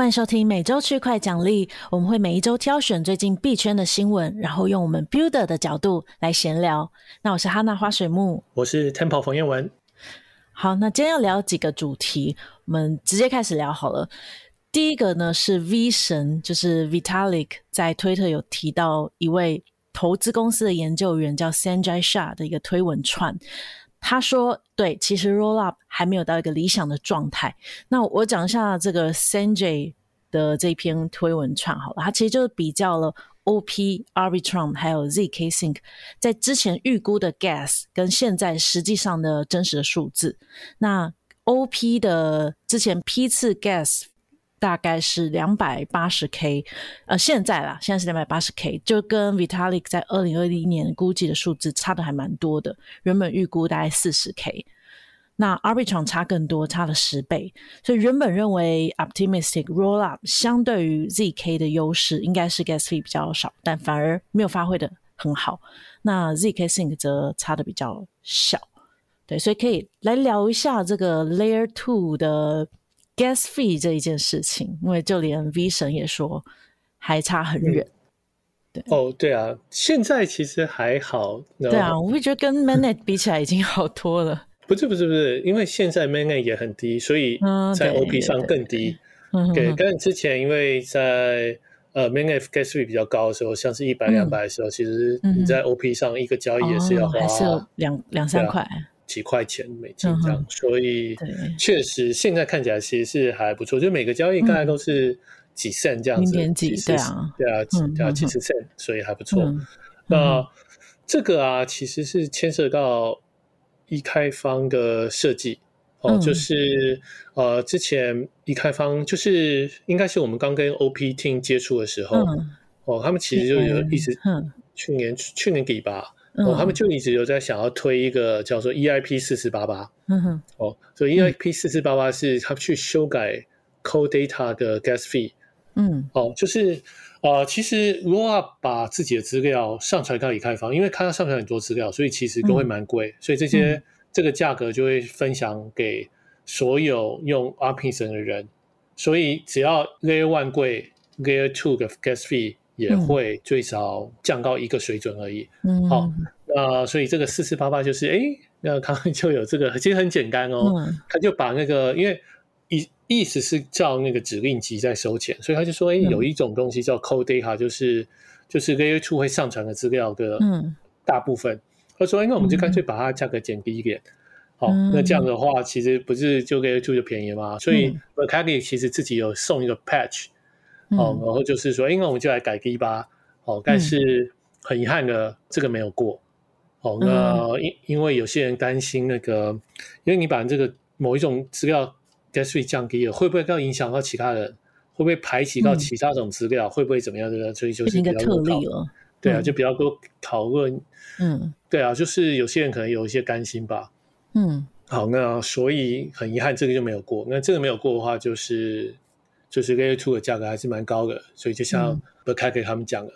欢迎收听每周区块奖励，我们会每一周挑选最近币圈的新闻，然后用我们 Builder 的角度来闲聊。那我是哈娜花水木，我是 Temple 冯彦文。好，那今天要聊几个主题，我们直接开始聊好了。第一个呢是 V 神，就是 Vitalik 在推特有提到一位投资公司的研究员叫 Sanjay Shah 的一个推文串。他说：“对，其实 Rollup 还没有到一个理想的状态。那我讲一下这个 Sanjay 的这篇推文串好了，他其实就是比较了 OP、Arbitrum 还有 ZK Sync 在之前预估的 Gas 跟现在实际上的真实的数字。那 OP 的之前批次 Gas。”大概是两百八十 K，呃，现在啦，现在是两百八十 K，就跟 Vitalik 在二零二零年估计的数字差的还蛮多的。原本预估大概四十 K，那 Arbitrum 差更多，差了十倍。所以原本认为 Optimistic Rollup 相对于 ZK 的优势应该是 Gas fee 比较少，但反而没有发挥的很好。那 ZK Sync 则差的比较小，对，所以可以来聊一下这个 Layer Two 的。Gas fee 这一件事情，因为就连 V 神也说还差很远。嗯、对哦，对啊，现在其实还好。对啊，我会觉得跟 Mainnet 比起来已经好多了。不是不是不是，因为现在 Mainnet 也很低，所以在 OP 上更低。对，跟之前因为在呃 Mainnet Gas fee 比较高的时候，像是一百两百的时候，其实你在 OP 上一个交易也是要花、嗯、还是有两两三块。几块钱美金这样，嗯、所以确实现在看起来其实是还不错，就每个交易大概都是几 cent 这样子，零点几对啊，对啊，对啊，几十 cent，所以还不错。嗯、那这个啊，其实是牵涉到一开方的设计哦，嗯、就是呃，之前一开方就是应该是我们刚跟 OP Team 接触的时候、嗯、哦，他们其实就有一直、嗯、去年去年底吧。哦，他们就一直有在想要推一个叫做 EIP 四四八八，嗯哼，哦，所以 EIP 四四八八是他去修改 Cold Data 的 Gas Fee，嗯，哦，就是呃，其实如果要把自己的资料上传到以太坊，因为看到上传很多资料，所以其实都会蛮贵，嗯、所以这些、嗯、这个价格就会分享给所有用 Arbitrum 的人，所以只要 Layer One 贵，Layer Two 的 Gas Fee。也会最少降到一个水准而已。嗯，好，那所以这个四四八八就是，哎，那他们就有这个，其实很简单哦。嗯，他就把那个，因为意意思是照那个指令集在收钱，所以他就说，哎，有一种东西叫 cold data，就是就是 Layer 2会上传的资料的大部分。他说，哎，那我们就干脆把它价格减低一点。好，那这样的话，其实不是就 Layer 2就便宜吗？所以 Vitalik 其实自己有送一个 patch。哦，然后就是说，因为我们就来改 D 吧。哦，但是很遗憾的，这个没有过。哦，那因因为有些人担心那个，因为你把这个某一种资料 gas fee 降低了，会不会更影响到其他人？会不会排挤到其他种资料？会不会怎么样的？所以就是比较特例了。对啊，就比较多讨论。嗯，对啊，就是有些人可能有一些担心吧。嗯，好，那所以很遗憾，这个就没有过。那这个没有过的话，就是。就是 Layer 2的价格还是蛮高的，所以就像 Vitalik 他们讲的，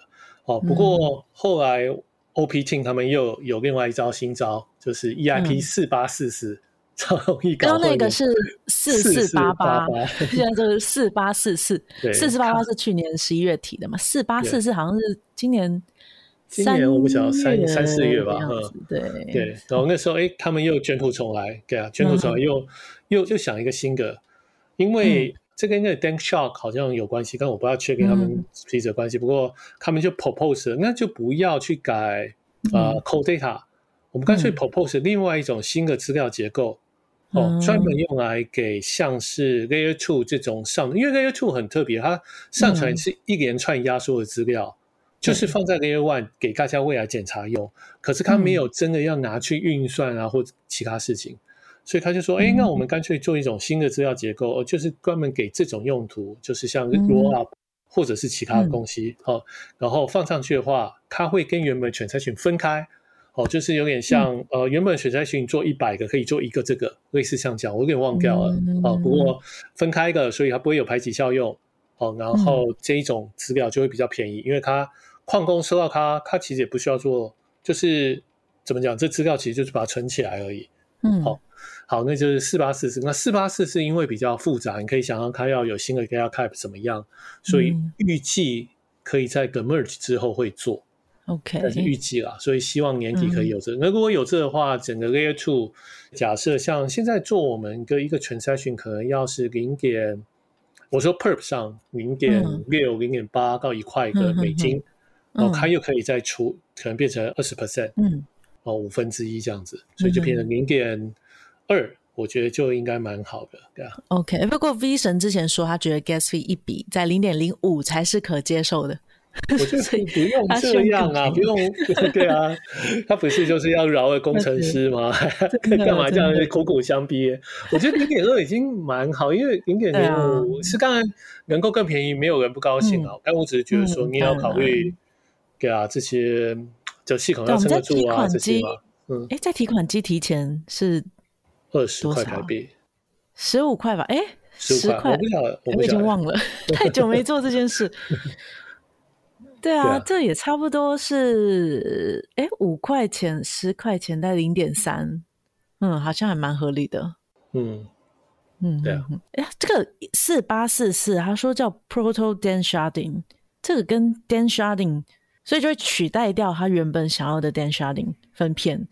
哦，不过后来 OP Team 他们又有另外一招新招，就是 EIP 四八四四，超容易搞混。刚那个是四四八八，现在就是四八四四，四四八八是去年十一月提的嘛，四八四四好像是今年，今年我不晓得三三四月吧，对。对，然后那时候哎，他们又卷土重来，对啊，卷土重来又又又想一个新的，因为。这跟那个 DankShark 好像有关系，但我不知道确定他们彼此的关系。嗯、不过他们就 propose，那就不要去改呃 Cold Data，我们干脆 propose 另外一种新的资料结构，嗯、哦，专门用来给像是 Layer Two 这种上，因为 Layer Two 很特别，它上传是一连串压缩的资料，嗯、就是放在 Layer One 给大家未来检查用，可是它没有真的要拿去运算啊或者其他事情。所以他就说：“哎，那我们干脆做一种新的资料结构，哦，就是专门给这种用途，就是像 Rollup 或者是其他的东西，好，然后放上去的话，它会跟原本 transaction 分开，哦，就是有点像呃，原本 transaction 做一百个可以做一个这个，类似像这样，我有点忘掉了，哦，不过分开的，所以它不会有排挤效用，哦，然后这一种资料就会比较便宜，因为它矿工收到它，它其实也不需要做，就是怎么讲，这资料其实就是把它存起来而已。”嗯，好，好，那就是四八四四。那四八四四因为比较复杂，你可以想象它要有新的 data type 怎么样，所以预计可以在 merge 之后会做。OK，但是预计啦，所以希望年底可以有这个。那、嗯、如果有这的话，整个 Layer Two 假设像现在做我们的一个 transaction 可能要是零点，我说 perp 上零点六、零点八到一块的美金，然后它又可以再出，可能变成二十 percent，嗯，哦五分之一这样子，所以就变成零点二，我觉得就应该蛮好的，对啊。OK，不过 V 神之前说他觉得 Gas fee 一笔在零点零五才是可接受的。我觉得不用这样啊，不用 对啊，他不是就是要饶了工程师吗？干嘛这样苦苦相逼？我觉得零点二已经蛮好，因为零点零五是当然能够更便宜，没有人不高兴啊。但我只是觉得说你要考虑，对啊，这些就系统要撑得住啊，这些嘛。嗯，哎，在提款机提前是二十块台币，十五块吧？哎，十块，我不晓得，我已经忘了，太久没做这件事。对啊，对啊，这也差不多是，哎，五块钱、十块钱在零点三，嗯，好像还蛮合理的。嗯嗯，对啊。哎，这个四八四四，他说叫 Proto Danksharding，这个跟 Danksharding，所以就会取代掉他原本想要的 Danksharding 分片。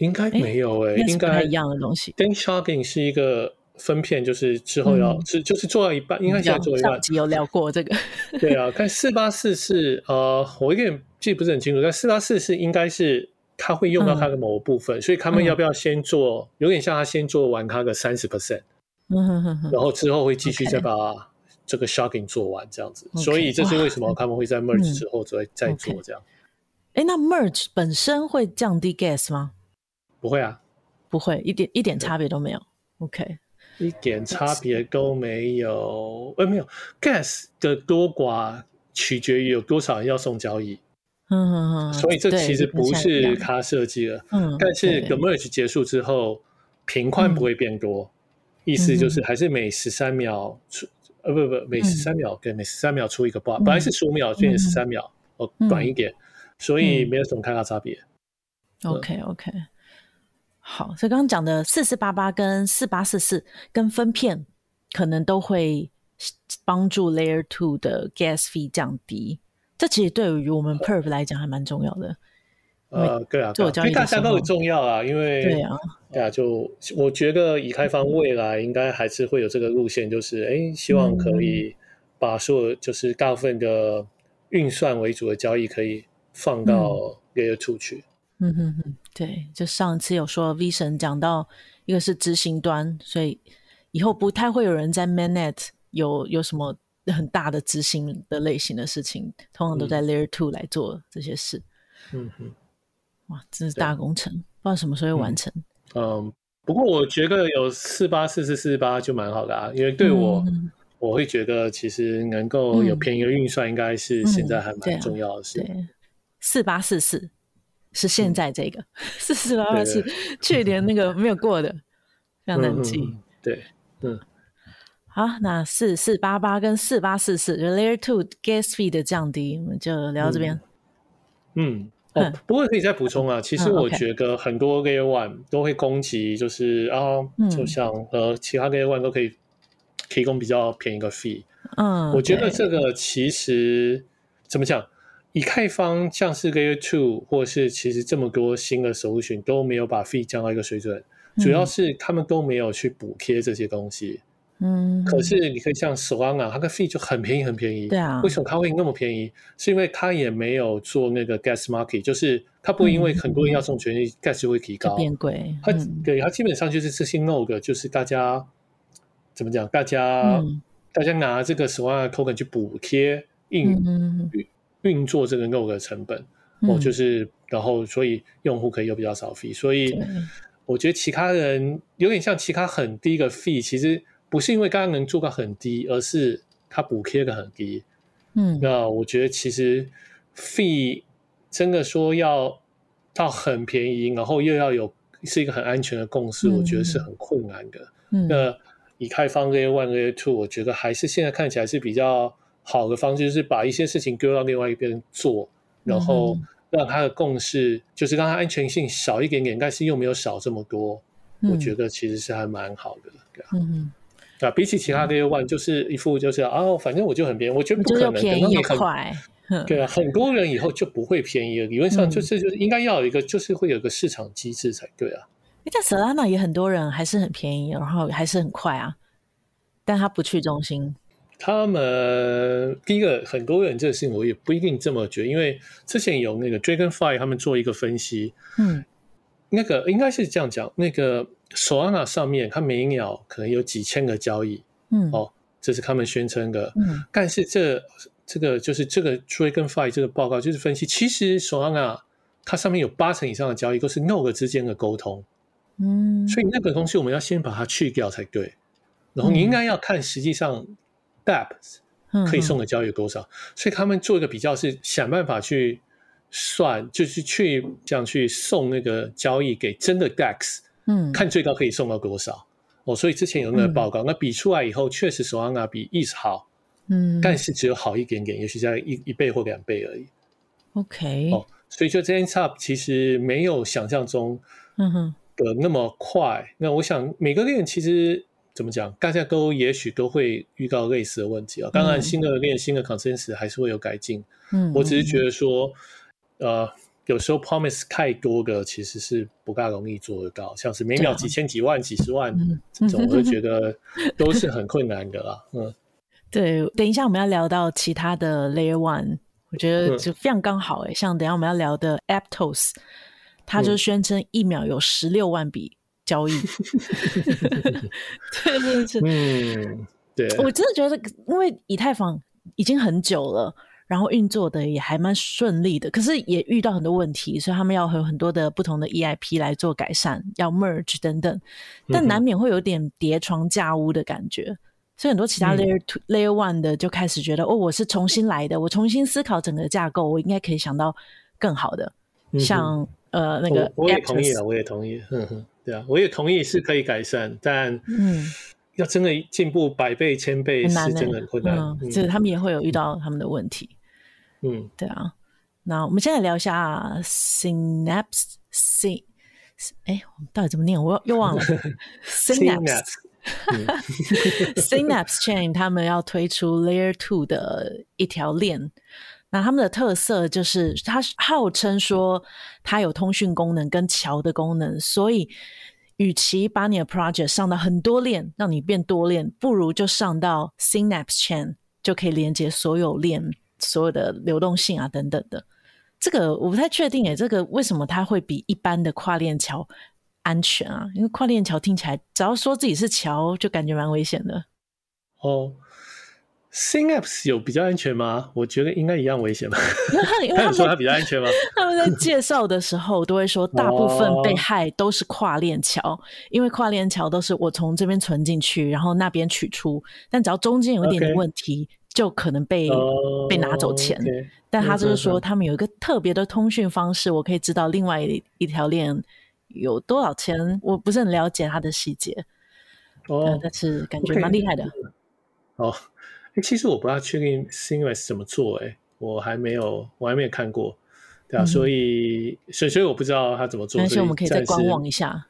应该没有哎，应该一样的东西。dang shopping 是一个。分片就是之后要，是、嗯、就是做到一半，应该现在做一半。上集有聊过这个。对啊，但四八四是，呃，我有点记不是很清楚。但四八四是应该是他会用到它的某个部分，嗯、所以他们要不要先做？嗯、有点像他先做完他的三十 percent，然后之后会继续再把这个 shocking 做完这样子。Okay. 所以这是为什么他们会在 merge 之后再再做这样。哎、嗯 okay. 欸，那 merge 本身会降低 gas 吗？不会啊，不会，一点一点差别都没有。OK。一点差别都没有，呃，没有，gas 的多寡取决于有多少人要送交易，嗯嗯嗯，所以这其实不是他设计的，嗯，但是 the merge 结束之后，频宽不会变多，意思就是还是每十三秒出，呃，不不，每十三秒跟每十三秒出一个 block，本来是十五秒变成十三秒，哦，短一点，所以没有什么太大差别。OK OK。好，所以刚刚讲的四四八八跟四八四四跟分片，可能都会帮助 Layer Two 的 Gas Fee 降低。这其实对于我们 Perf 来讲还蛮重要的。呃，对啊，对啊，因为大家都很重要啊。因为对啊，对啊，就我觉得以太坊未来应该还是会有这个路线，就是哎，希望可以把所有就是大部分的运算为主的交易可以放到 Layer Two 去。嗯哼哼，对，就上次有说 V 神讲到，一个是执行端，所以以后不太会有人在 Mainnet 有有什么很大的执行的类型的事情，通常都在 Layer Two 来做这些事。嗯哼，哇，这是大工程，不知道什么时候会完成。嗯，嗯，不过我觉得有四八四四四八就蛮好的啊，因为对我，嗯、我会觉得其实能够有便宜的运算，应该是现在还蛮重要的事。对，四八四四。是现在这个四四八八是去年那个没有过的，非常难记。对，嗯，好，那四四八八跟四八四四就 Layer Two Gas Fee 的降低，我们就聊到这边。嗯，哦，不过可以再补充啊，其实我觉得很多 Layer One 都会攻击，就是啊，就像呃，其他 Layer One 都可以提供比较便宜的 Fee。嗯，我觉得这个其实怎么讲？以太坊像是 Layer 2，或是其实这么多新的 solution 都没有把 fee 降到一个水准，嗯、主要是他们都没有去补贴这些东西。嗯，可是你可以像 Solana，它的 fee 就很便宜，很便宜。对啊，为什么它会那么便宜？是因为它也没有做那个 gas market，就是它不会因为很多人要送权益、嗯、gas 就会提高变贵。嗯、它对它基本上就是这些 node，就是大家怎么讲？大家、嗯、大家拿这个 Solana token 去补贴硬。嗯运作这个 node 的成本，哦，就是，然后所以用户可以有比较少 fee，所以我觉得其他人有点像其他很低的 fee，其实不是因为刚刚能做到很低，而是它补贴的很低。嗯，那我觉得其实 fee 真的说要到很便宜，然后又要有是一个很安全的共识，我觉得是很困难的。嗯，那以太坊 Layer One Layer Two，我觉得还是现在看起来是比较。好的方式就是把一些事情丢到另外一边做，然后让他的共识就是让他安全性少一点点，但是又没有少这么多。我觉得其实是还蛮好的，对啊。嗯啊，比起其他 Layer One，就是一副就是哦，反正我就很便宜，我觉得不可能，便宜快。对啊，很多人以后就不会便宜了。理论上就是就是应该要有一个，就是会有一个市场机制才对啊。但 Solana 也很多人还是很便宜，然后还是很快啊，但他不去中心。他们第一个很多人这个事情我也不一定这么觉得，因为之前有那个 Dragonfly 他们做一个分析，嗯，那个应该是这样讲，那个 Solana 上面它每秒可能有几千个交易，嗯，哦，这是他们宣称的，嗯，但是这这个就是这个 Dragonfly 这个报告就是分析，其实 Solana 它上面有八成以上的交易都是 Node 之间的沟通。嗯，所以那个东西我们要先把它去掉才对，然后你应该要看实际上 dApps 可以送的交易有多少，所以他们做一个比较是想办法去算，就是去这样去送那个交易给真的 DEX，嗯，看最高可以送到多少。哦。所以之前有那个报告，那比出来以后确实 Solana 比 ETH 好，嗯，但是只有好一点点，也许在一一倍或两倍而已。OK，哦，所以就这件差其实没有想象中，嗯哼。的那么快，那我想每个链其实怎么讲，大家都也许都会遇到类似的问题啊。当然，新的链、新的 consensus 还是会有改进。嗯，我只是觉得说，呃，有时候 promise 太多的其实是不大容易做得到，像是每秒几千、几万、几十万这种，我就觉得都是很困难的啦。嗯，对，等一下我们要聊到其他的 Layer One，我觉得就非常刚好诶、欸。像等一下我们要聊的 Aptos。他就宣称一秒有十六万笔交易，对对对，嗯，对，我真的觉得，因为以太坊已经很久了，然后运作的也还蛮顺利的，可是也遇到很多问题，所以他们要有很多的不同的 EIP 来做改善，要 merge 等等，但难免会有点叠床架屋的感觉，所以很多其他 layer two、嗯、layer one 的就开始觉得，哦，我是重新来的，我重新思考整个架构，我应该可以想到更好的，像。呃，那个我，我也同意了，我也同意，哼哼，对啊，我也同意是可以改善，但嗯，要真的进步百倍、千倍是真的很困难，就是他们也会有遇到他们的问题，嗯，对啊。那我们现在聊一下 Synapse C，哎，我们到底怎么念？我又 忘了。Synapse Synapse Chain，他们要推出 Layer Two 的一条链。那他们的特色就是，它号称说它有通讯功能跟桥的功能，所以与其把你的 project 上到很多链，让你变多链，不如就上到 Synapse Chain，就可以连接所有链、所有的流动性啊等等的。这个我不太确定诶，这个为什么它会比一般的跨链桥安全啊？因为跨链桥听起来，只要说自己是桥，就感觉蛮危险的。哦。Synapse 有比较安全吗？我觉得应该一样危险吧。因为他们说它比较安全吗？他们在介绍的时候都会说，大部分被害都是跨链桥，哦、因为跨链桥都是我从这边存进去，然后那边取出，但只要中间有一点点问题，Okay. 就可能被、哦、被拿走钱。Okay. 但他就是说，他们有一个特别的通讯方式，我可以知道另外一一条链有多少钱。我不是很了解他的细节，哦，但是感觉蛮厉害的。哦。其实我不太确定 Synapse 怎么做，欸，哎，我还没有，我还没有看过，对啊，嗯、所以，所以，所以我不知道他怎么做，所以我们可以再观望一下，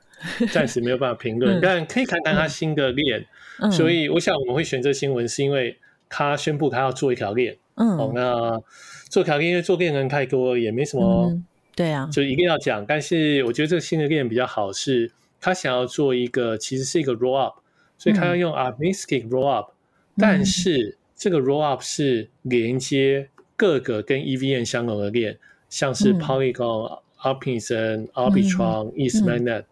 暂时没有办法评论，嗯、但可以看看他新的链。嗯、所以，我想我们会选这新闻，是因为他宣布他要做一条链。嗯，哦，那做条链，因为做链人太多，也没什么，嗯、对啊，就一定要讲。但是，我觉得这个新的链比较好，是他想要做一个，其实是一个 roll up，所以他要用 optimistic roll up。但是这个 roll up 是连接各个跟 EVM 相容的链，像是 Polygon、Optimism、Arbitrum、ETH Mainnet，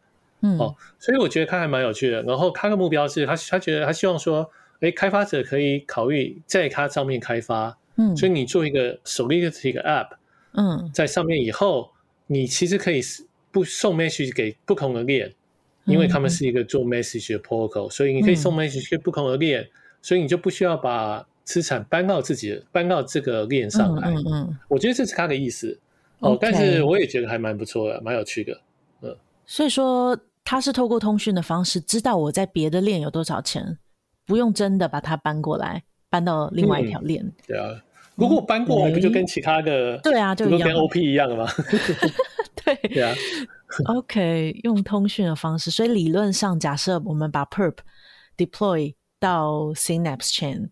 哦，所以我觉得它还蛮有趣的。然后他的目标是他他觉得他希望说，哎，开发者可以考虑在它上面开发，嗯，所以你做一个 Solidity 的 App，嗯，在上面以后，你其实可以不送 message 给不同的链，因为他们是一个做 message 的 protocol，所以你可以送 message 给不同的链。所以你就不需要把资产搬到自己搬到这个链上来。嗯，嗯，嗯，我觉得这是他的意思。哦但是我也觉得还蛮不错的，蛮有趣的。嗯，所以说他是透过通讯的方式知道我在别的链有多少钱，不用真的把它搬过来搬到另外一条链。嗯。对啊，如果搬过来不就跟其他的，嗯，对啊，就跟 OP 一样了吗？对对啊。OK，用通讯的方式，所以理论上，假设我们把 Perp deploy 到 Synapse Chain，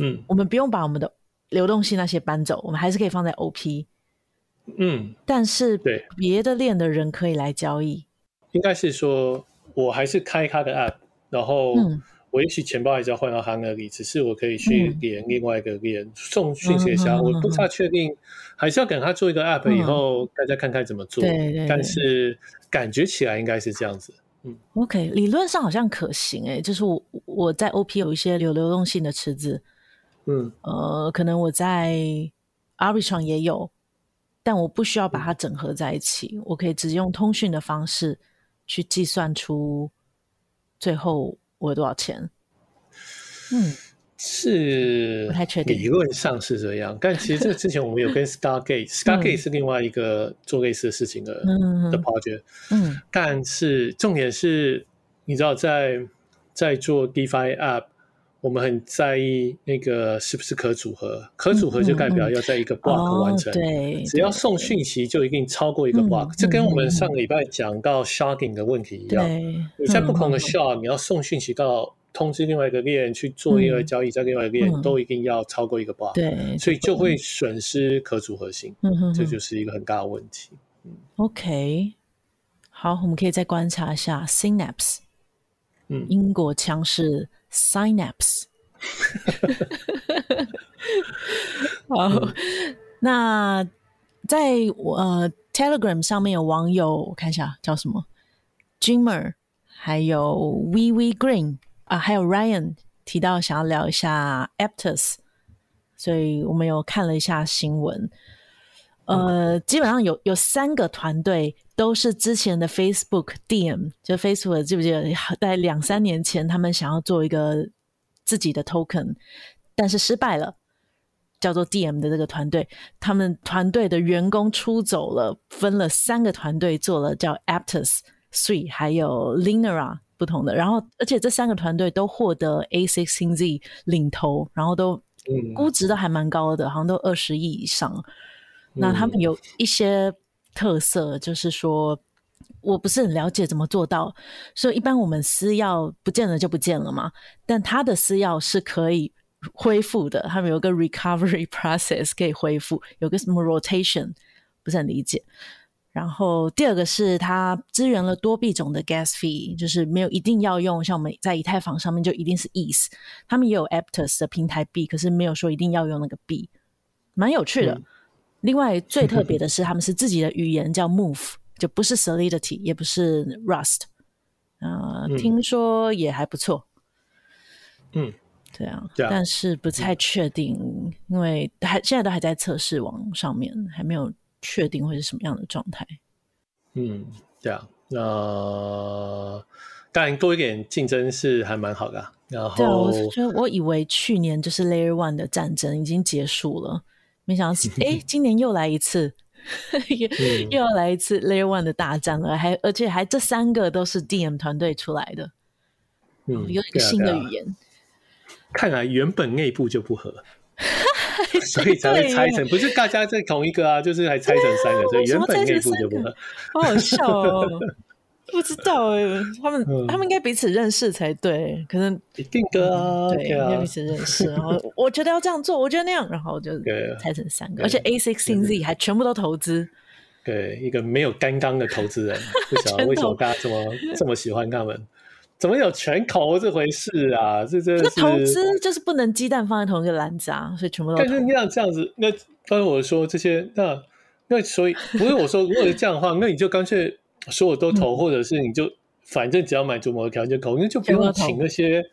嗯，我们不用把我们的流动性那些搬走，我们还是可以放在 OP。嗯，但是对。别的链的人可以来交易，应该是说我还是开他的 App，然后我也许钱包还是要换到他那里，只是我可以去连另外一个链、嗯、送讯息给他，我不太确定，还是要等他做一个 App 以后，大家看看怎么做。对对对，但是感觉起来应该是这样子。嗯，OK，理论上好像可行诶、欸，就是我我在 OP 有一些流流动性的池子，嗯呃，可能我在 Arbitron 也有。但我不需要把它整合在一起，嗯、我可以直接用通讯的方式去计算出最后我有多少钱。嗯，是不太确定，理论上是这样，但其实这个之前我们有跟 Stargate，Stargate 是另外一个做类似的事情的、嗯、的 project。嗯，但是重点是，你知道在在做 DeFi App。我们很在意那个是不是可组合，可组合就代表要在一个 block 完成。嗯嗯哦、对，只要送讯息就一定超过一个 block。这跟我们上个礼拜讲到 sharding 的问题一样。你在不同的 shard，你要送讯息到通知另外一个链去做一个交易，在另外一个链都一定要超过一个 block。对，所以就会损失可组合性。嗯，这就是一个很大的问题。嗯，OK，好，我们可以再观察一下 Synapse。嗯，英国腔是。Synapse，好，嗯、那在呃 Telegram 上面有网友，我看一下叫什么，Jimmer，还有 WeWe Green 啊，还有 Ryan 提到想要聊一下 Aptus，所以我们有看了一下新闻。呃，基本上有有三个团队都是之前的 Facebook Diem，就 Facebook 记不记得在两三年前他们想要做一个自己的 Token，但是失败了，叫做 Diem 的这个团队，他们团队的员工出走了，分了三个团队做了叫 Aptus、Three 还有 Linera 不同的，然后而且这三个团队都获得 a16z 领投，然后都估值都还蛮高的，好像都二十亿以上。那他们有一些特色，就是说我不是很了解怎么做到，所以一般我们私钥不见了就不见了嘛，但他的私钥是可以恢复的，他们有个 recovery process 可以恢复，有个什么 rotation 不是很理解。然后第二个是它支援了多币种的 gas fee，就是没有一定要用，像我们在以太坊上面就一定是 ETH，他们也有 Aptos 的平台币，可是没有说一定要用那个币，蛮有趣的。嗯另外最特别的 是，他们是自己的语言叫 Move，就不是 Solidity，也不是 Rust，呃，嗯、听说也还不错。嗯，对啊，但是不太确定，嗯、因为还现在都还在测试网上面，还没有确定会是什么样的状态。嗯，这样，那当然多一点竞争是还蛮好的、啊。然后，对，我觉得我以为去年就是 Layer One 的战争已经结束了。没想到，哎、欸，今年又来一次，又、要来一次 Layer One 的大战了，还而且还这三个都是 DM 团队出来的，嗯，有一个新的语言。啊啊、看来原本内部就不合，所以才会拆成，不是大家在同一个啊，就是还拆成三个，所以原本内部就不合，好好笑哦。不知道哎，他们、嗯、他们应该彼此认识才对，可能一定的啊，对，应该彼此认识。然后我觉得要这样做，我觉得那样，然后就拆成三个，而且 a16z 还全部都投资。对，一个没有担当的投资人，不晓得为什么大家这么这么喜欢他们？怎么有全投这回事啊？这这这投资就是不能鸡蛋放在同一个篮子啊，所以全部都。但是那样这样子，那刚才我说这些，那那所以不是我说，如果是这样的话，那你就干脆。所有都投，或者是你就反正只要满足某个条件就投，那就不用请那些，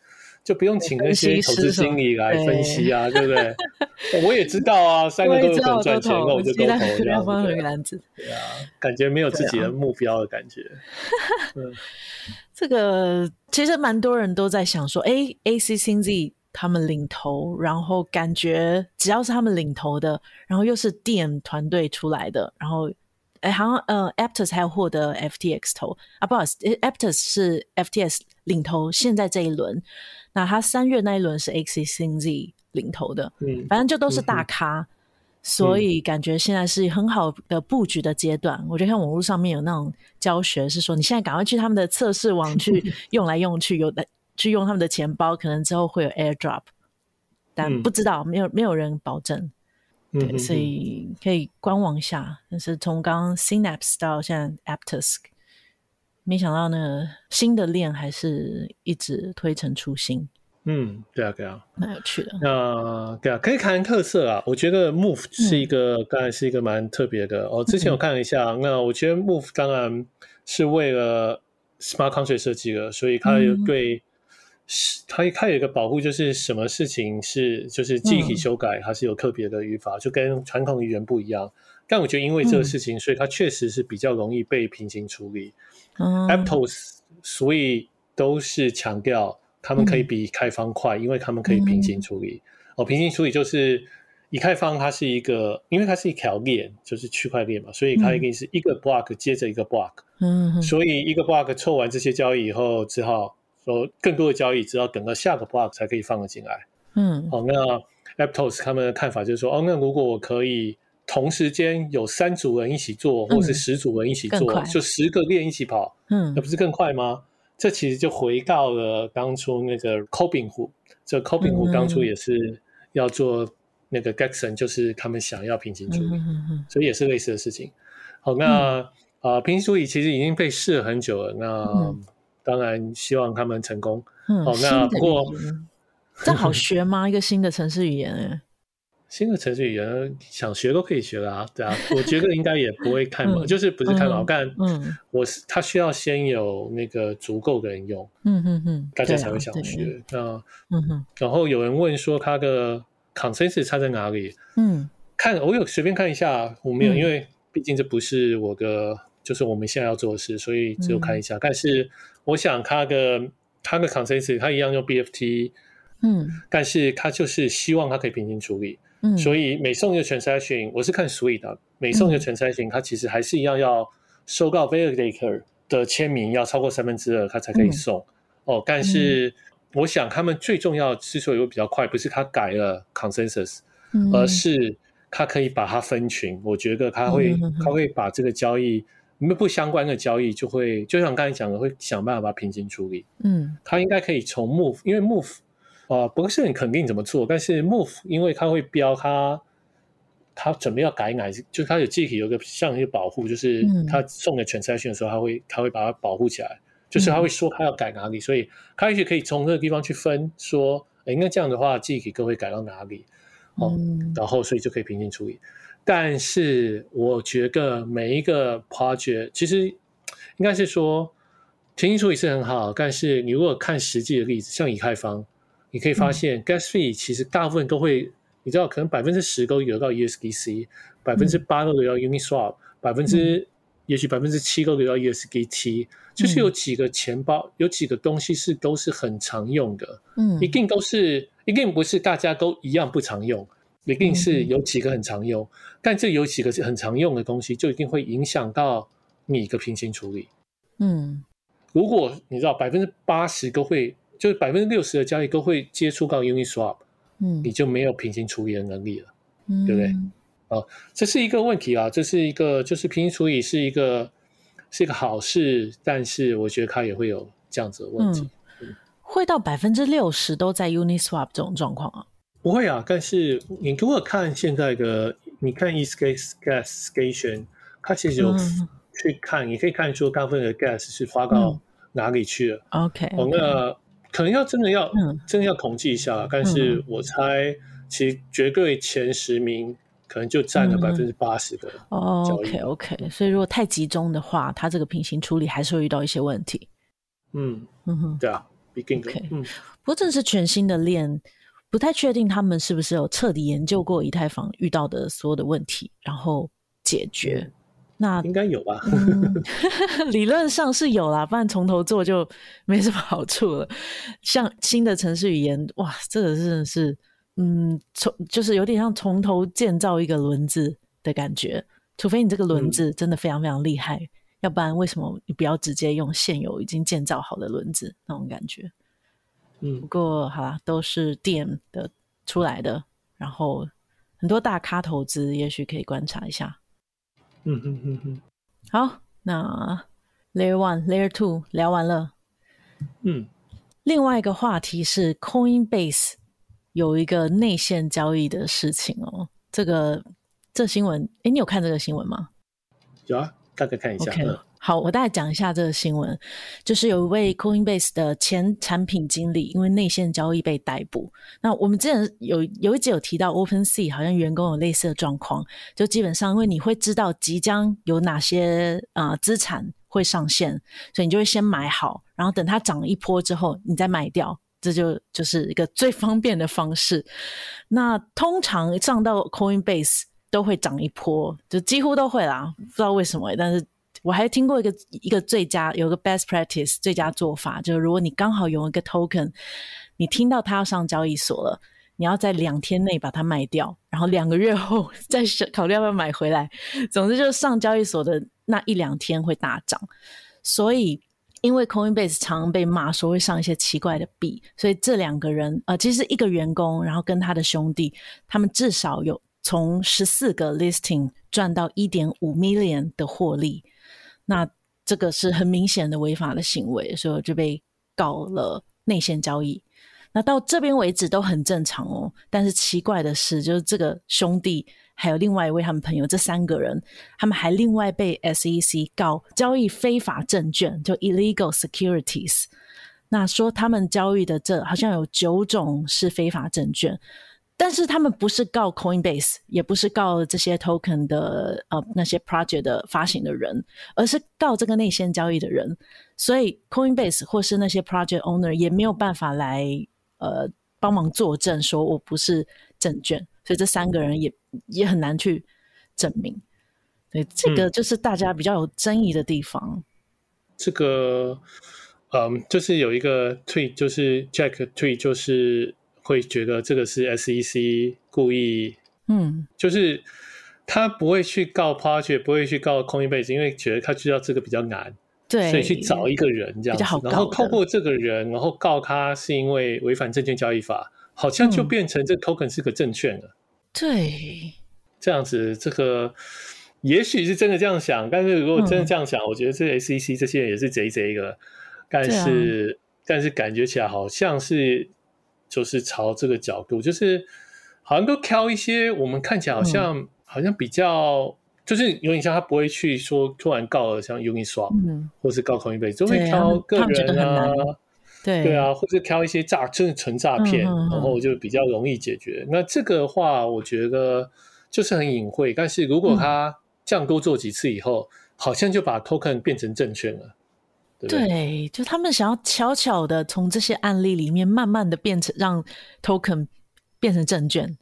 就不用请那些投资经理来分析啊，对不对？我也知道啊，三个都有可能赚钱，那我就都投 这样子。对啊，感觉没有自己的目标的感觉。这个其实蛮多人都在想说，哎，A C C Z 他们领头，然后感觉只要是他们领头的，然后又是 DM 团队出来的，然后。哎，好像呃，Aptos 还有获得 FTX 投啊，不好意思，Aptos 是 FTX 领投，现在这一轮，那他三月那一轮是 a16z 领投的，嗯，反正就都是大咖，嗯、所以感觉现在是很好的布局的阶段。嗯、我觉得看网络上面有那种教学，是说你现在赶快去他们的测试网去 用来用去，有的去用他们的钱包，可能之后会有 AirDrop，但不知道，没有没有人保证。对，嗯、所以可以观望一下。但是从刚刚 Synapse 到现在 Aptos，没想到那个新的链还是一直推陈出新。嗯，对啊，对啊，蛮有趣的。那对啊，可以看特色啊。我觉得 Move 是一个，当然、嗯、是一个蛮特别的。哦，之前我看了一下，嗯、那我觉得 Move 当然是为了 Smart Contract 设计的，所以它有对。嗯是它它有一个保护，就是什么事情是就是记忆体修改，它是有特别的语法，嗯、就跟传统语言不一样。但我觉得因为这个事情，嗯、所以它确实是比较容易被平行处理。嗯、Aptos 所以都是强调他们可以比开方快，嗯、因为他们可以平行处理。嗯、哦，平行处理就是以开方它是一个，因为它是一条链，就是区块链嘛，所以它一定是一个 block 接着一个 block。嗯，所以一个 block 凑完这些交易以后，只好。说更多的交易，只要等到下个 block 才可以放得进来。嗯，好，那 Aptos 他们的看法就是说，哦，那如果我可以同时间有三组人一起做，或是十组人一起做，就十个链一起跑，嗯，那不是更快吗？这其实就回到了当初那个 Robinhood，这 Robinhood 当初也是要做那个 Gexon，就是他们想要平行处理，所以也是类似的事情。好，那啊，平行处理其实已经被试了很久了，那。当然希望他们成功。嗯，哦，那不过 这好学吗？一个新的城市语言？新的城市语言想学都可以学啊，对啊。我觉得应该也不会看嘛，就是不是看老干。嗯，我是他需要先有那个足够的人用。嗯嗯嗯，大家才会想学。那嗯哼，然后有人问说他的 consensus 差在哪里？嗯，看我有随便看一下，我没有，因为毕竟这不是我的，就是我们现在要做的事，所以只有看一下。但是。我想他的他的 consensus 他一样用 BFT，嗯，但是他就是希望他可以平行处理，嗯，所以每送一个 transaction，我是看的，每送一个 transaction，他其实还是一样要收到 validator 的签名，要超过三分之二，他才可以送。嗯、哦，但是我想他们最重要之所以会比较快，不是他改了 consensus，嗯、而是他可以把它分群。我觉得他会、嗯、他会把这个交易。不相关的交易就会，就像刚才讲的，会想办法把它平行处理。嗯，它应该可以从 Move，因为 Move 啊、呃，不是很肯定怎么做，但是 Move 因为它会标它，它准备要改哪，就是它有记忆体有个像一个保护，就是它送给 transaction 的时候，它会它会把它保护起来，就是它会说它要改哪里，所以它也许可以从这个地方去分说，哎，那这样的话记忆体各会改到哪里，哦，然后所以就可以平行处理。但是我觉得每一个 project 其实应该是说平行处理是很好，但是你如果看实际的例子，像以太坊，你可以发现 gas fee 其实大部分都会，你知道可能百分之十都流到 USDC，百分之八都流到 Uniswap，百分之也许百分之七都流到 USDT，就是有几个钱包，有几个东西是都是很常用的，嗯，一定都是一定不是大家都一样不常用。一定是有几个很常用，嗯、但这有几个很常用的东西，就一定会影响到你的平行处理。嗯，如果你知道百分之八十都会，就是百分之六十的交易都会接触到 Uniswap，嗯，你就没有平行处理的能力了，嗯、对不对？啊，这是一个问题啊，这是一个就是平行处理是一个是一个好事，但是我觉得它也会有这样子的问题。会到百分之六十都在 Uniswap 这种状况啊？不会啊，但是你如果看现在的，你看 Etherscan，它其实有去看，嗯、你可以看出大部分的 gas 是发到哪里去了。OK，那可能要真的要、嗯、真的要统计一下，但是我猜其实绝对前十名可能就占了百分之八十的。OK OK，所以如果太集中的话，它这个平行处理还是会遇到一些问题。嗯。嗯哼，对啊，Begin OK，嗯，不过这是全新的链。不太确定他们是不是有彻底研究过以太坊遇到的所有的问题，然后解决。那应该有吧？嗯、理论上是有啦，不然从头做就没什么好处了。像新的城市语言，哇，这个真的是，嗯，从就是有点像从头建造一个轮子的感觉。除非你这个轮子真的非常非常厉害，嗯、要不然为什么你不要直接用现有已经建造好的轮子那种感觉？嗯，不过好啦，都是 Diem 的出来的，然后很多大咖投资，也许可以观察一下。嗯嗯嗯嗯。好，那 Layer One、Layer Two 聊完了。嗯。另外一个话题是 Coinbase 有一个内线交易的事情哦。这个这新闻，哎，你有看这个新闻吗？有啊，大概看一下。Okay. 嗯好，我大概讲一下这个新闻，就是有一位 Coinbase 的前产品经理因为内线交易被逮捕。那我们之前有有一集有提到 OpenSea 好像员工有类似的状况，就基本上因为你会知道即将有哪些啊、资产会上线，所以你就会先买好，然后等它涨一波之后你再卖掉，这就就是一个最方便的方式。那通常上到 Coinbase 都会涨一波，就几乎都会啦，不知道为什么，但是。我还听过一个一个最佳有个 best practice 最佳做法，就是如果你刚好有一个 token，你听到它要上交易所了，你要在两天内把它卖掉，然后两个月后再考虑要不要买回来。总之就是上交易所的那一两天会大涨。所以因为 Coinbase 常常被骂说会上一些奇怪的币，所以这两个人呃，其实一个员工，然后跟他的兄弟，他们至少有从十四个 listing 赚到一点五 million 的获利。那这个是很明显的违法的行为，所以就被告了内线交易。那到这边为止都很正常哦，但是奇怪的是，就是这个兄弟还有另外一位他们朋友，这三个人他们还另外被 SEC 告交易非法证券，就 illegal securities。那说他们交易的这好像有九种是非法证券。但是他们不是告 Coinbase，也不是告这些 token 的呃那些 project 的发行的人，而是告这个内线交易的人。所以 Coinbase 或是那些 project owner 也没有办法来呃帮忙作证，说我不是证券。所以这三个人也也很难去证明。对，这个就是大家比较有争议的地方。嗯、这个嗯，就是有一个 tweet，就是 Jack tweet，就是。会觉得这个是 SEC 故意，嗯，就是他不会去告 Project，不会去告 Coinbase，因为觉得他知道这个比较难，对，所以去找一个人这样子，然后透过这个人，然后告他是因为违反证券交易法，好像就变成这 token 是个证券了，对，这样子，这个也许是真的这样想，但是如果真的这样想，我觉得这 SEC 这些人也是贼贼的，但是但是感觉起来好像是。就是朝这个角度，就是好像都挑一些我们看起来好像、嗯、好像比较，就是有点像他不会去说突然告了像 Uniswap，嗯，或是告 Coinbase，都会挑个人啊，对。对啊，或者挑一些诈，真的纯诈骗，然后就比较容易解决。嗯、那这个的话，我觉得就是很隐晦，但是如果他这样多做几次以后，嗯、好像就把 Token 变成证券了。对，就他们想要悄悄的从这些案例里面，慢慢的变成让 token 变成证券。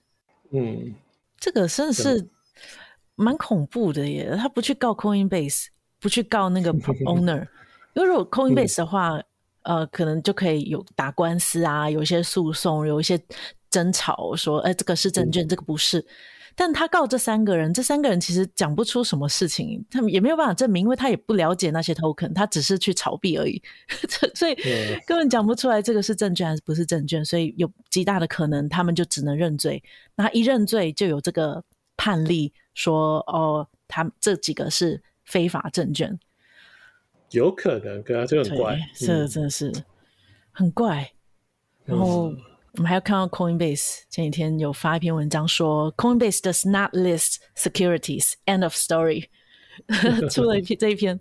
嗯，这个真的是蛮恐怖的耶！他不去告 Coinbase，不去告那个 owner，因为如果 Coinbase 的话，嗯、呃，可能就可以有打官司啊，有一些诉讼，有一些争吵，说，哎，这个是证券，嗯、这个不是。但他告这三个人，这三个人其实讲不出什么事情，他们也没有办法证明，因为他也不了解那些 token，他只是去炒币而已，所以根本讲不出来这个是证券还是不是证券，所以有极大的可能他们就只能认罪。那一认罪就有这个判例说，哦，他这几个是非法证券，有可能，可能这个很怪，这真的是很怪，然后。嗯我们还要看到 Coinbase 前几天有发一篇文章说，Coinbase does not list securities. End of story。出了一篇这一篇，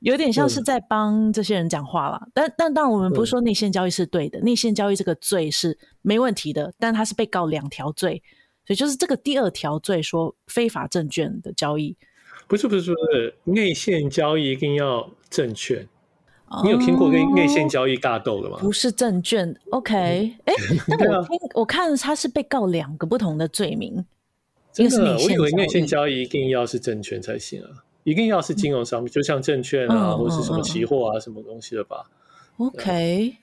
有点像是在帮这些人讲话了。但但当然，我们不是说内线交易是对的，内线交易这个罪是没问题的。但他是被告两条罪，所以就是这个第二条罪说非法证券的交易。不是不是不是内线交易一定要证券。你有听过跟内线交易尬斗的吗？不是证券，OK？哎、嗯，那我听我看他是被告两个不同的罪名。真的，我以为内线交易一定要是证券才行啊，一定要是金融商品，嗯、就像证券啊，嗯、或是什么期货啊，嗯、什么东西的吧？OK。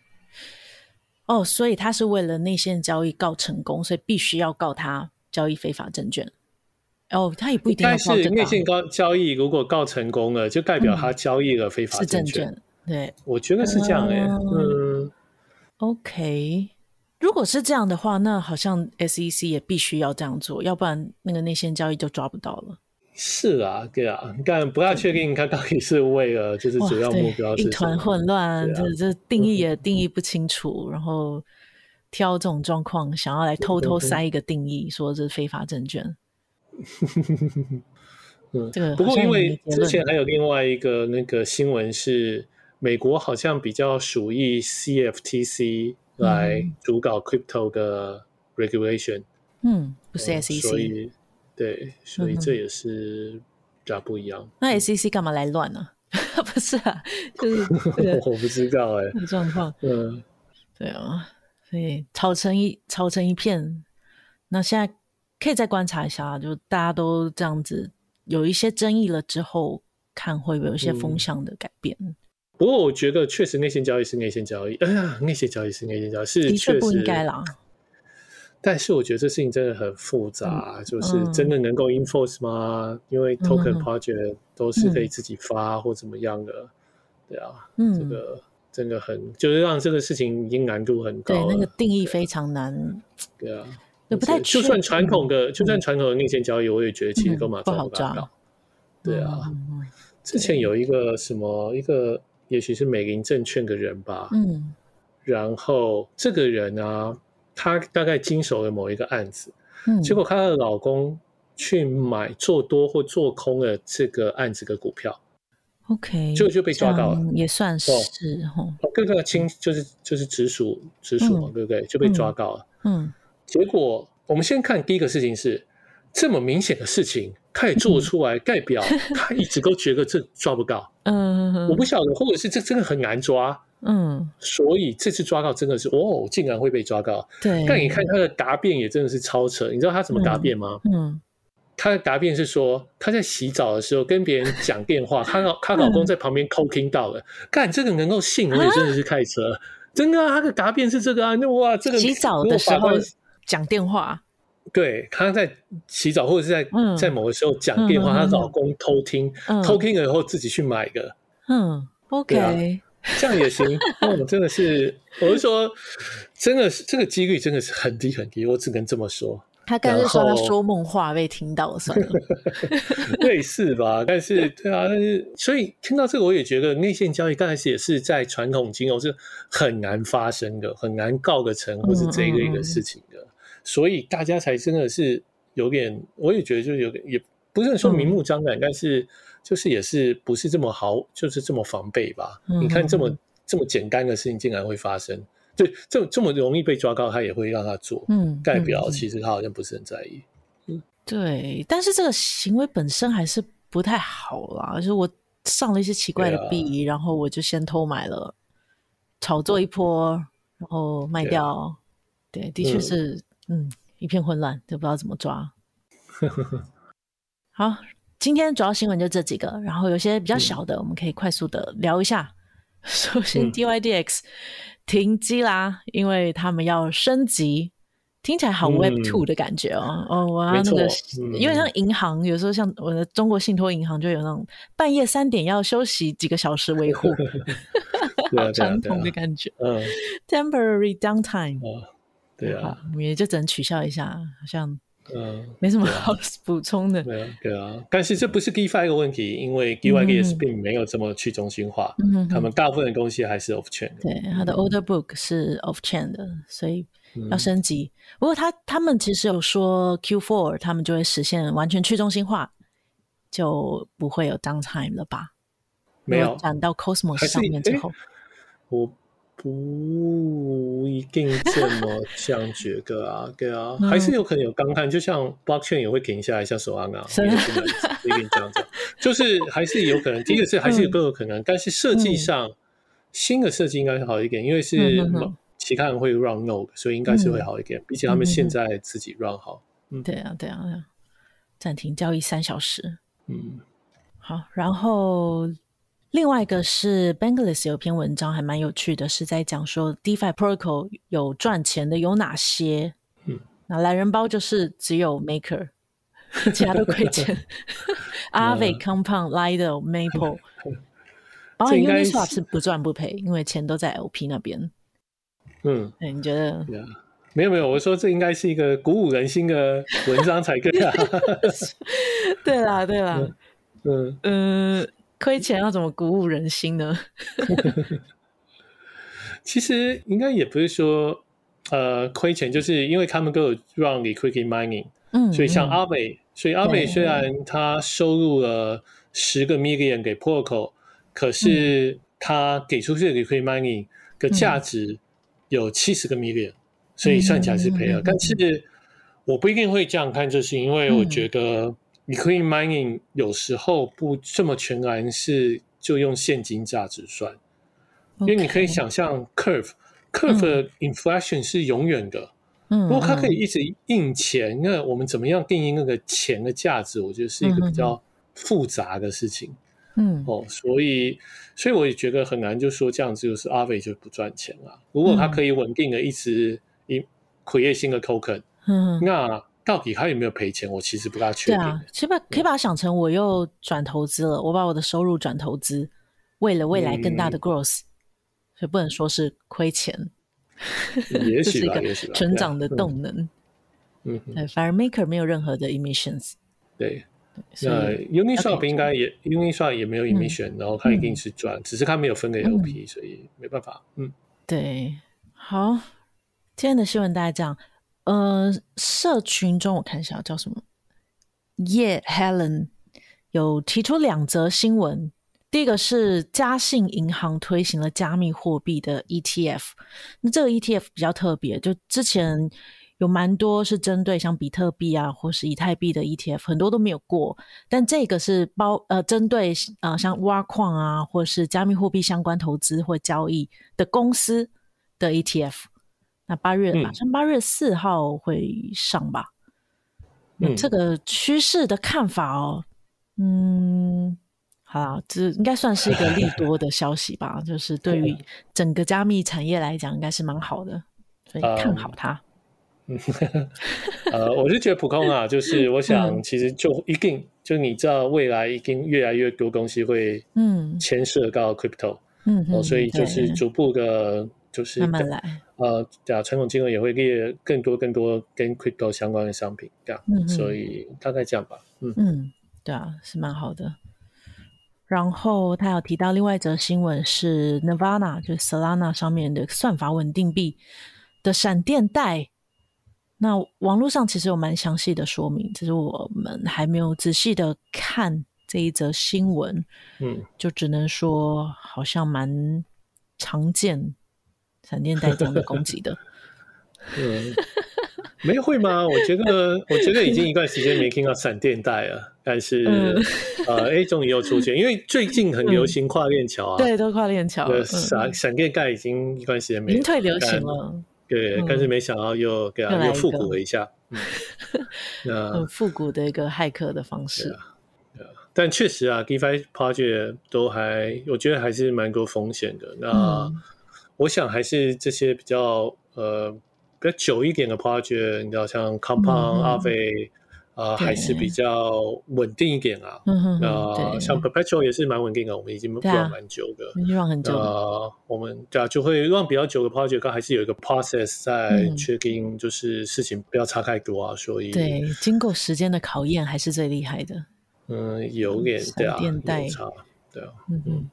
哦，所以他是为了内线交易告成功，所以必须要告他交易非法证券。哦，他也不一定。但是内线交交易如果告成功了，就代表他交易了非法证券。嗯对，我觉得是这样哎、欸。嗯，嗯，OK。如如果是这样的话，那好像 SEC 也必须要这样做，要不然那个内线交易就抓不到了。是啊，对啊，但不太确定他到底是为了 就是主要目标是一团混乱，这这定义也定义不清楚，嗯、然后挑这种状况想要来偷偷塞一个定义，嗯、说这是非法证券。嗯，这个不过因为之前还有另外一个那个新闻是，美国好像比较属于 CFTC 来主搞 crypto 的 regulation，嗯，不是 SEC，所以。对，所以这也是比较不一样。嗯、那 SEC 干嘛来乱呢？不是啊，就是 我不知道哎、欸，状况。嗯，对啊，所以吵成一吵成一片。那现在可以再观察一下，就大家都这样子有一些争议了之后，看会不会有一些风向的改变。嗯、不过我觉得确实内线交易是内线交易，哎呀，内线交易是内线交易是的确不应该啦。但是我觉得这事情真的很复杂，嗯、就是真的能够 enforce 吗？嗯、因为 token project 都是可以自己发或怎么样的，嗯、对啊，嗯，这个真的很就是让这个事情已经难度很高，对，那个定义非常难，对啊，不太就算传统的，嗯、就算传统的内线交易，我也觉得其实都蛮、嗯、不好抓，对啊，嗯、之前有一个什么一个，也许是美林证券的人吧，嗯，然后这个人啊。她大概经手了某一个案子，嗯，结果她的老公去买做多或做空了这个案子的股票，OK，就就被抓到了，也算是哦，各个亲就是就是直属直属嘛，对不对？就被抓到了，嗯，结果我们先看第一个事情是这么明显的事情，他也做出来，代表 他一直都觉得这抓不到，嗯，我不晓得，或者是这真的很难抓。嗯，所以这次抓到真的是哦，竟然会被抓到。对，但你看他的答辩也真的是超扯。你知道他怎么答辩吗？嗯，嗯，他的答辩是说他在洗澡的时候跟别人讲电话，她老她老公在旁边偷听到了。干、嗯、这个能够信，我也真的是太扯了。啊、真的啊，他的答辩是这个啊，那哇，这个洗澡的时候讲电话，对，她在洗澡或者是在、嗯、在某个时候讲电话，她、嗯、老公偷听，嗯、偷听了以后自己去买的。嗯，OK。这样也行，哦，真的是，我是说，真的是这个几率真的是很低很低，我只能这么说。他刚才说他说梦话被听到算了，类似吧？但是对啊，但是所以听到这个，我也觉得内线交易刚开始也是在传统金融是很难发生的，很难告个成或是这一类的事情的，嗯嗯，所以大家才真的是有点，我也觉得就是有点，也不是说明目张胆，嗯、但是。就是也是不是这么好，就是这么防备吧？嗯、你看这么这么简单的事情竟然会发生，就这这么容易被抓到，他也会让他做，嗯，代表其实他好像不是很在意。嗯，对，但是这个行为本身还是不太好啦。就是我上了一些奇怪的币，啊、然后我就先偷买了，炒作一波，然后卖掉。对，啊、对，的确是，嗯，嗯，一片混乱，都不知道怎么抓。好。今天主要新闻就这几个，然后有些比较小的，嗯、我们可以快速的聊一下。首先，DYDX 停机啦，嗯、因为他们要升级，听起来好 Web Two 的感觉哦。嗯、哦，我要那个，嗯、因为像银行，有时候像我的中国信托银行，就有那种半夜三点要休息几个小时维护，好传统的感觉。嗯，Temporary downtime。对啊，我们也就只能取消一下，好像。嗯，没什么好 补充的。对啊，对啊，但是这不是 DeFi 一个问题，因为 DYDX 并没有这么去中心化，嗯，他们大部分的东西还是 off chain 的。对，他的 order book 是 off chain 的，所以要升级。不过他他们其实有说 Q4 他们就会实现完全去中心化，就不会有 downtime 了吧？没有，转到 Cosmos 上面之后，我。不一定这么像觉得啊，对啊，还是有可能有刚看，就像 blockchain 也会停下来，像手安啊，不一定这样子，就是还是有可能。第一个是还是有更有可能，但是设计上新的设计应该是好一点，因为是其他人会 run node，所以应该是会好一点，比起他们现在自己 run 好。嗯，对啊，对啊，暂停交易三小时。嗯，好，然后。另外一个是 Bankless 有篇文章还蛮有趣的，是在讲说 DeFi Protocol 有赚钱的有哪些。嗯，那懒人包就是只有 Maker，其他都亏钱。Aave、Compound、Lido、Maple，包括 Uniswap 是不赚不赔，因为钱都在 LP 那边。嗯，对，你觉得？没有没有，我说这应该是一个鼓舞人心的文章才对啊。对 啦对啦，嗯嗯，亏钱要怎么鼓舞人心呢？其实应该也不是说呃亏钱，就是因为他们都有 run liquidity mining，嗯，所以像阿北、嗯，所以阿北虽然他收入了十个 million 给 Protocol，可是他给出去的 liquidity mining 的价值有七十个 million。所以算起来是赔了，嗯，但是我不一定会这样看，就是因为我觉得 liquidity mining 有时候不这么全然是就用现金价值算，嗯，因为你可以想象 curve，嗯、curve 的 inflation 是永远的，嗯，如果它可以一直印钱，那我们怎么样定义那个钱的价值？我觉得是一个比较复杂的事情，嗯，哦，所以所以我也觉得很难，就说这样子就是 Aave 就不赚钱了。如果它可以稳定的一直一 create 新的 token，嗯，那到底他有没有赔钱？我其实不大确定。对啊，其实把可以把它想成我又转投资了，我把我的收入转投资，为了未来更大的 growth，、嗯、所以不能说是亏钱。也许吧，这是一个成长的动能。嗯，对，反而 Maker 没有任何的 emissions。对，那 Uniswap 应该也 Uniswap 也没有 emission，、嗯、然后它一定是赚、嗯，只是它没有分给 LP，、嗯、所以没办法。嗯，对，好。今天的新闻大概这样，呃，社群中我看一下叫什么，Yeah Helen 有提出两则新闻，第一个是嘉信银行推行了加密货币的 ETF，那这个 ETF 比较特别，就之前有蛮多是针对像比特币啊或是以太币的 ETF，很多都没有过，但这个是包呃针对呃像挖矿啊或是加密货币相关投资或交易的公司的 ETF。那八月马上八月四号会上吧？嗯，这个趋势的看法哦，嗯，好，这应该算是一个利多的消息吧，就是 对于整个加密产业来讲，应该是蛮好的，所以看好它。嗯，呃，我就觉得普通啊，就是我想其实就一定，就你知道未来一定越来越多东西会嗯牵涉到 crypto，嗯，哦，所以就是逐步的。就是慢慢来，呃，对啊，传统金融也会列更多更多跟 crypto 相关的商品，这样，嗯，所以大概这样吧，嗯嗯，对啊，是蛮好的。然后他有提到另外一则新闻是 Nirvana，就是 Solana 上面的算法稳定币的闪电贷。那网络上其实有蛮详细的说明，只是我们还没有仔细的看这一则新闻，嗯，就只能说好像蛮常见。闪电带这样的攻击的，嗯，没会吗？我觉得，我觉得已经一段时间没听到闪电带了，但是、嗯、呃，A 终于又出现，因为最近很流行跨链桥啊，对，都跨链桥。闪闪电贷已经一段时间没，已经退流行了，对，但是没想到又给它又复古了一下，嗯，那很复古的一个骇客的方式，对啊，但确实啊，DeFi project 都还，我觉得还是蛮多风险的，那。嗯我想还是这些比较呃比较久一点的 project，你知道像 Compound、Aave 啊，还是比较稳定一点啊。嗯那、呃、像 Perpetual 也是蛮稳定的，我们已经 run 蛮久的。run 很久。呃，我们对啊，就会 run 比较久的 project，刚还是有一个 process 在确定，就是事情不要差太多啊。所以对，经过时间的考验，还是最厉害的。嗯，有点对啊，有差，对啊，嗯嗯。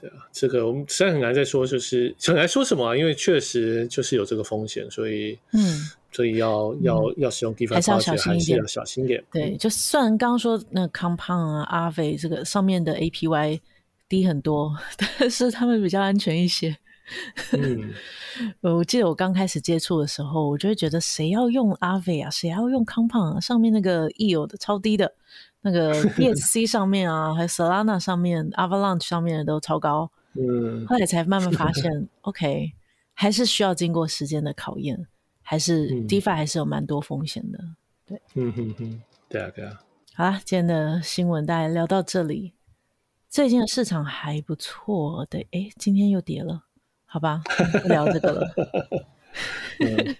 对啊，这个我们实在很难再说，就是很难说什么啊，因为确实就是有这个风险，所以嗯，所以要、嗯、要要使用 DeFi 还是要小心一点，要小心点。对，就算刚刚说那个 Compound 啊、Aave 这个上面的 APY 低很多，但是他们比较安全一些。嗯，我记得我刚开始接触的时候，我就会觉得谁要用 Aave 啊，谁要用 Compound 啊，上面那个 yield 的超低的。那个 BSC 上面啊，还有 Solana 上面，Avalanche 上面的都超高。嗯，后来才慢慢发现，OK，还是需要经过时间的考验，还是 DeFi 还是有蛮多风险的。对，嗯哼哼，对啊，对啊。好啦，今天的新闻大概聊到这里。最近的市场还不错，对，哎，今天又跌了，好吧，不聊这个了。嗯，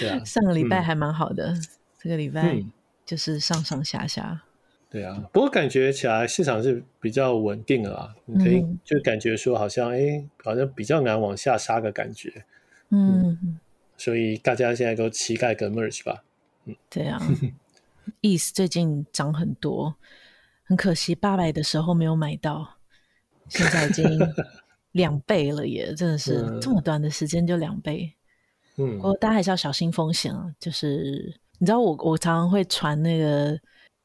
对啊，上个礼拜还蛮好的，嗯，这个礼拜就是上上下下。对啊，不过感觉起来市场是比较稳定的啦，你可以就感觉说好像哎、嗯，好像比较难往下杀的感觉，嗯，嗯，所以大家现在都期待个 merge 吧。嗯，对啊，ETH 最近涨很多，很可惜八百的时候没有买到，现在已经两倍了耶，真的是这么短的时间就两倍。嗯，不过大家还是要小心风险啊，就是你知道我我常常会传那个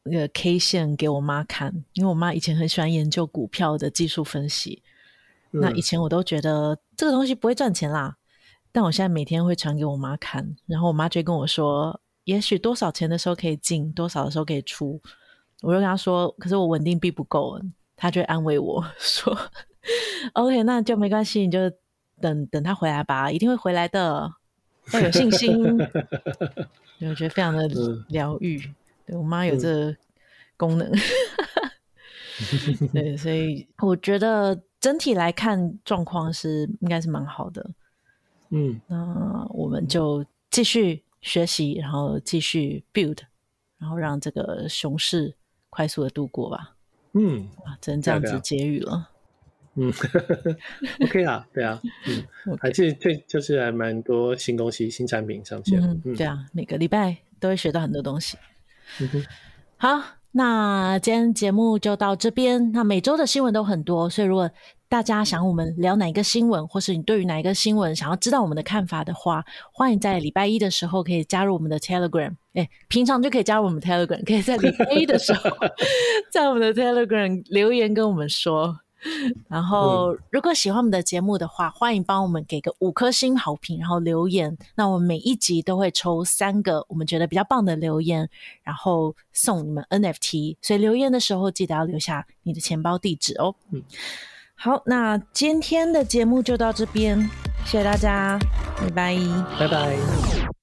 那个 K 线给我妈看，因为我妈以前很喜欢研究股票的技术分析。那以前我都觉得这个东西不会赚钱啦，但我现在每天会传给我妈看，然后我妈就会跟我说，也许多少钱的时候可以进，多少的时候可以出。我就跟她说，可是我稳定币不够，她就会安慰我 说，OK，那就没关系，你就等等他回来吧，一定会回来的，要有信心。我觉得非常的疗愈，对，我妈有这个功能，对，所以我觉得。整体来看，状况是应该是蛮好的。嗯，那我们就继续学习，然后继续 build，然后让这个熊市快速的度过吧。嗯，只能这样子结语了。嗯，OK 啊，对啊，嗯，还是对，就是还蛮多新东西、新产品上线。嗯，对啊，每个礼拜都会学到很多东西。嗯哼，好。那今天节目就到这边。那每周的新闻都很多，所以如果大家想我们聊哪一个新闻，或是你对于哪一个新闻想要知道我们的看法的话，欢迎在礼拜一的时候可以加入我们的 Telegram。哎，平常就可以加入我们 Telegram，可以在礼拜一的时候 在我们的 Telegram 留言跟我们说。然后，如果喜欢我们的节目的话，欢迎帮我们给个五颗星好评，然后留言。那我们每一集都会抽三个我们觉得比较棒的留言，然后送你们 NFT。所以留言的时候记得要留下你的钱包地址哦。嗯，好，那今天的节目就到这边，谢谢大家，拜拜，拜拜。